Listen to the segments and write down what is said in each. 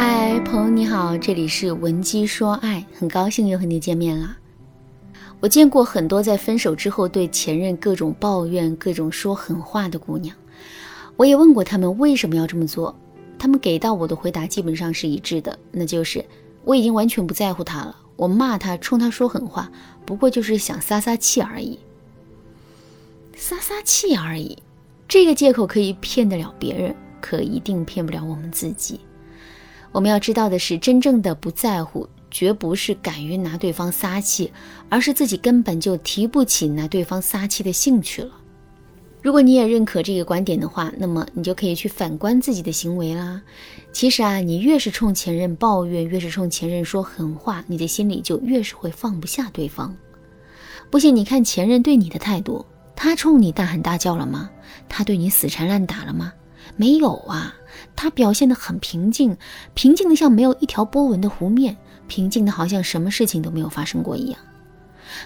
嗨，朋友你好，这里是文姬说爱，很高兴又和你见面了。我见过很多在分手之后对前任各种抱怨、各种说狠话的姑娘，我也问过他们为什么要这么做，他们给到我的回答基本上是一致的，那就是我已经完全不在乎他了，我骂他、冲他说狠话，不过就是想撒撒气而已。撒撒气而已，这个借口可以骗得了别人，可一定骗不了我们自己。我们要知道的是，真正的不在乎，绝不是敢于拿对方撒气，而是自己根本就提不起拿对方撒气的兴趣了。如果你也认可这个观点的话，那么你就可以去反观自己的行为啦。其实啊，你越是冲前任抱怨，越是冲前任说狠话，你的心里就越是会放不下对方。不信你看前任对你的态度，他冲你大喊大叫了吗？他对你死缠烂打了吗？没有啊。他表现得很平静，平静的像没有一条波纹的湖面，平静的好像什么事情都没有发生过一样。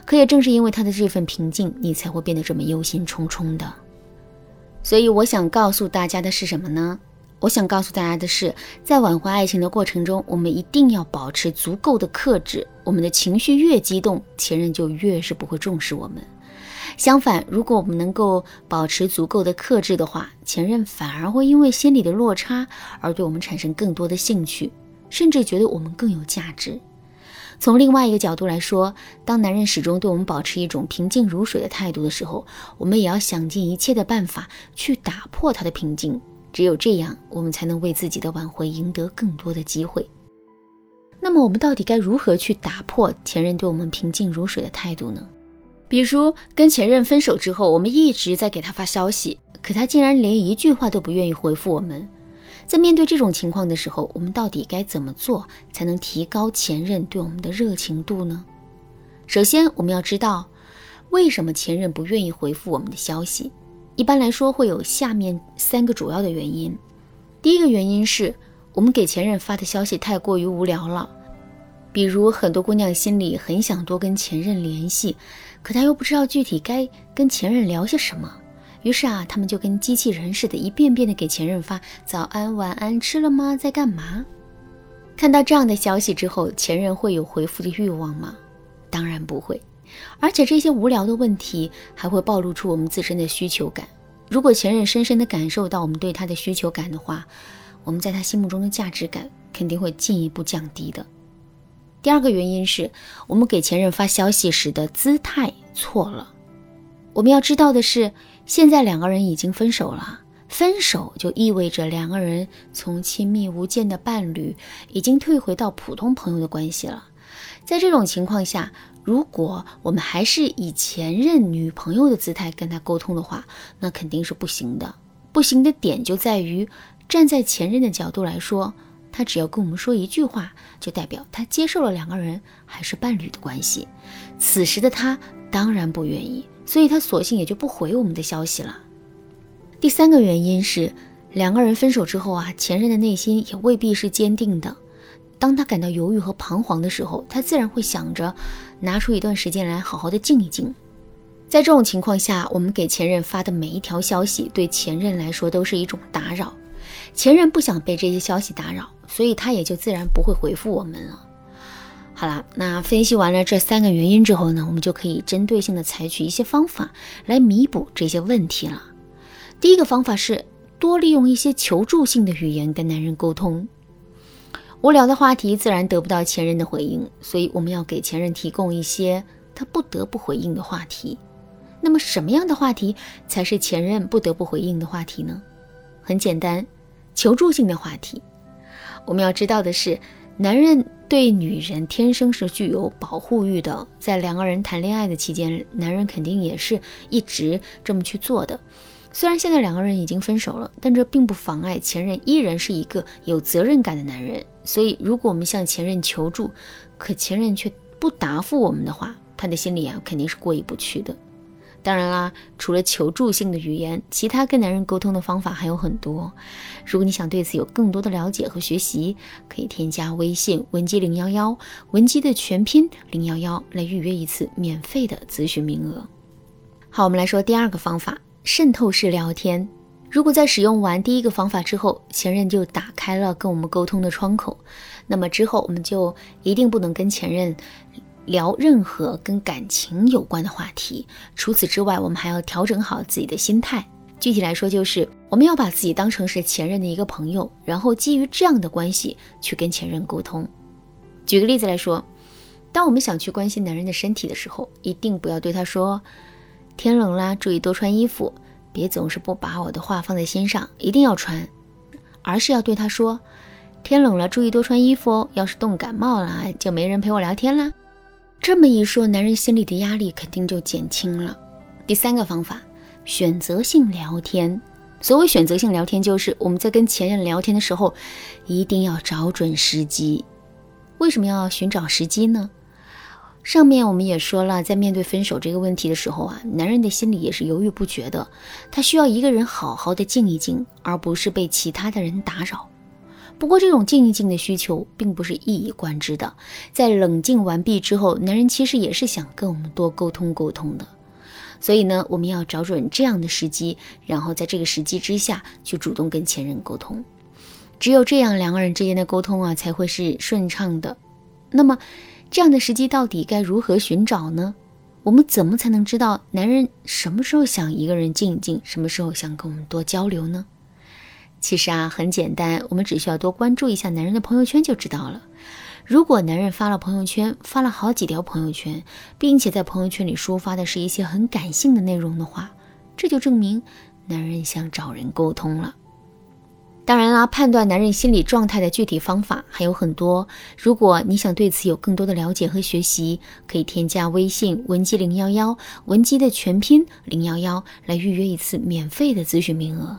可也正是因为他的这份平静，你才会变得这么忧心忡忡的。所以我想告诉大家的是什么呢？我想告诉大家的是，在挽回爱情的过程中，我们一定要保持足够的克制。我们的情绪越激动，前任就越是不会重视我们。相反，如果我们能够保持足够的克制的话，前任反而会因为心理的落差而对我们产生更多的兴趣，甚至觉得我们更有价值。从另外一个角度来说，当男人始终对我们保持一种平静如水的态度的时候，我们也要想尽一切的办法去打破他的平静。只有这样，我们才能为自己的挽回赢得更多的机会。那么，我们到底该如何去打破前任对我们平静如水的态度呢？比如跟前任分手之后，我们一直在给他发消息，可他竟然连一句话都不愿意回复我们。在面对这种情况的时候，我们到底该怎么做才能提高前任对我们的热情度呢？首先，我们要知道为什么前任不愿意回复我们的消息。一般来说，会有下面三个主要的原因。第一个原因是我们给前任发的消息太过于无聊了。比如很多姑娘心里很想多跟前任联系，可他又不知道具体该跟前任聊些什么，于是啊，他们就跟机器人似的，一遍遍的给前任发早安、晚安、吃了吗、在干嘛。看到这样的消息之后，前任会有回复的欲望吗？当然不会。而且这些无聊的问题还会暴露出我们自身的需求感。如果前任深深的感受到我们对他的需求感的话，我们在他心目中的价值感肯定会进一步降低的。第二个原因是我们给前任发消息时的姿态错了。我们要知道的是，现在两个人已经分手了，分手就意味着两个人从亲密无间的伴侣已经退回到普通朋友的关系了。在这种情况下，如果我们还是以前任女朋友的姿态跟他沟通的话，那肯定是不行的。不行的点就在于，站在前任的角度来说。他只要跟我们说一句话，就代表他接受了两个人还是伴侣的关系。此时的他当然不愿意，所以他索性也就不回我们的消息了。第三个原因是，两个人分手之后啊，前任的内心也未必是坚定的。当他感到犹豫和彷徨的时候，他自然会想着拿出一段时间来好好的静一静。在这种情况下，我们给前任发的每一条消息，对前任来说都是一种打扰。前任不想被这些消息打扰。所以他也就自然不会回复我们了。好了，那分析完了这三个原因之后呢，我们就可以针对性的采取一些方法来弥补这些问题了。第一个方法是多利用一些求助性的语言跟男人沟通。无聊的话题自然得不到前任的回应，所以我们要给前任提供一些他不得不回应的话题。那么什么样的话题才是前任不得不回应的话题呢？很简单，求助性的话题。我们要知道的是，男人对女人天生是具有保护欲的。在两个人谈恋爱的期间，男人肯定也是一直这么去做的。虽然现在两个人已经分手了，但这并不妨碍前任依然是一个有责任感的男人。所以，如果我们向前任求助，可前任却不答复我们的话，他的心里啊肯定是过意不去的。当然啦，除了求助性的语言，其他跟男人沟通的方法还有很多。如果你想对此有更多的了解和学习，可以添加微信文姬零幺幺，文姬的全拼零幺幺来预约一次免费的咨询名额。好，我们来说第二个方法：渗透式聊天。如果在使用完第一个方法之后，前任就打开了跟我们沟通的窗口，那么之后我们就一定不能跟前任聊任何跟感情有关的话题。除此之外，我们还要调整好自己的心态。具体来说，就是我们要把自己当成是前任的一个朋友，然后基于这样的关系去跟前任沟通。举个例子来说，当我们想去关心男人的身体的时候，一定不要对他说：“天冷啦，注意多穿衣服，别总是不把我的话放在心上，一定要穿。”而是要对他说：“天冷了，注意多穿衣服哦，要是冻感冒了，就没人陪我聊天啦。”这么一说，男人心里的压力肯定就减轻了。第三个方法。选择性聊天，所谓选择性聊天，就是我们在跟前任聊天的时候，一定要找准时机。为什么要寻找时机呢？上面我们也说了，在面对分手这个问题的时候啊，男人的心里也是犹豫不决的，他需要一个人好好的静一静，而不是被其他的人打扰。不过，这种静一静的需求并不是一以贯之的，在冷静完毕之后，男人其实也是想跟我们多沟通沟通的。所以呢，我们要找准这样的时机，然后在这个时机之下去主动跟前任沟通。只有这样，两个人之间的沟通啊才会是顺畅的。那么，这样的时机到底该如何寻找呢？我们怎么才能知道男人什么时候想一个人静一静，什么时候想跟我们多交流呢？其实啊，很简单，我们只需要多关注一下男人的朋友圈就知道了。如果男人发了朋友圈，发了好几条朋友圈，并且在朋友圈里抒发的是一些很感性的内容的话，这就证明男人想找人沟通了。当然啦，判断男人心理状态的具体方法还有很多。如果你想对此有更多的了解和学习，可以添加微信文姬零幺幺，文姬的全拼零幺幺，来预约一次免费的咨询名额。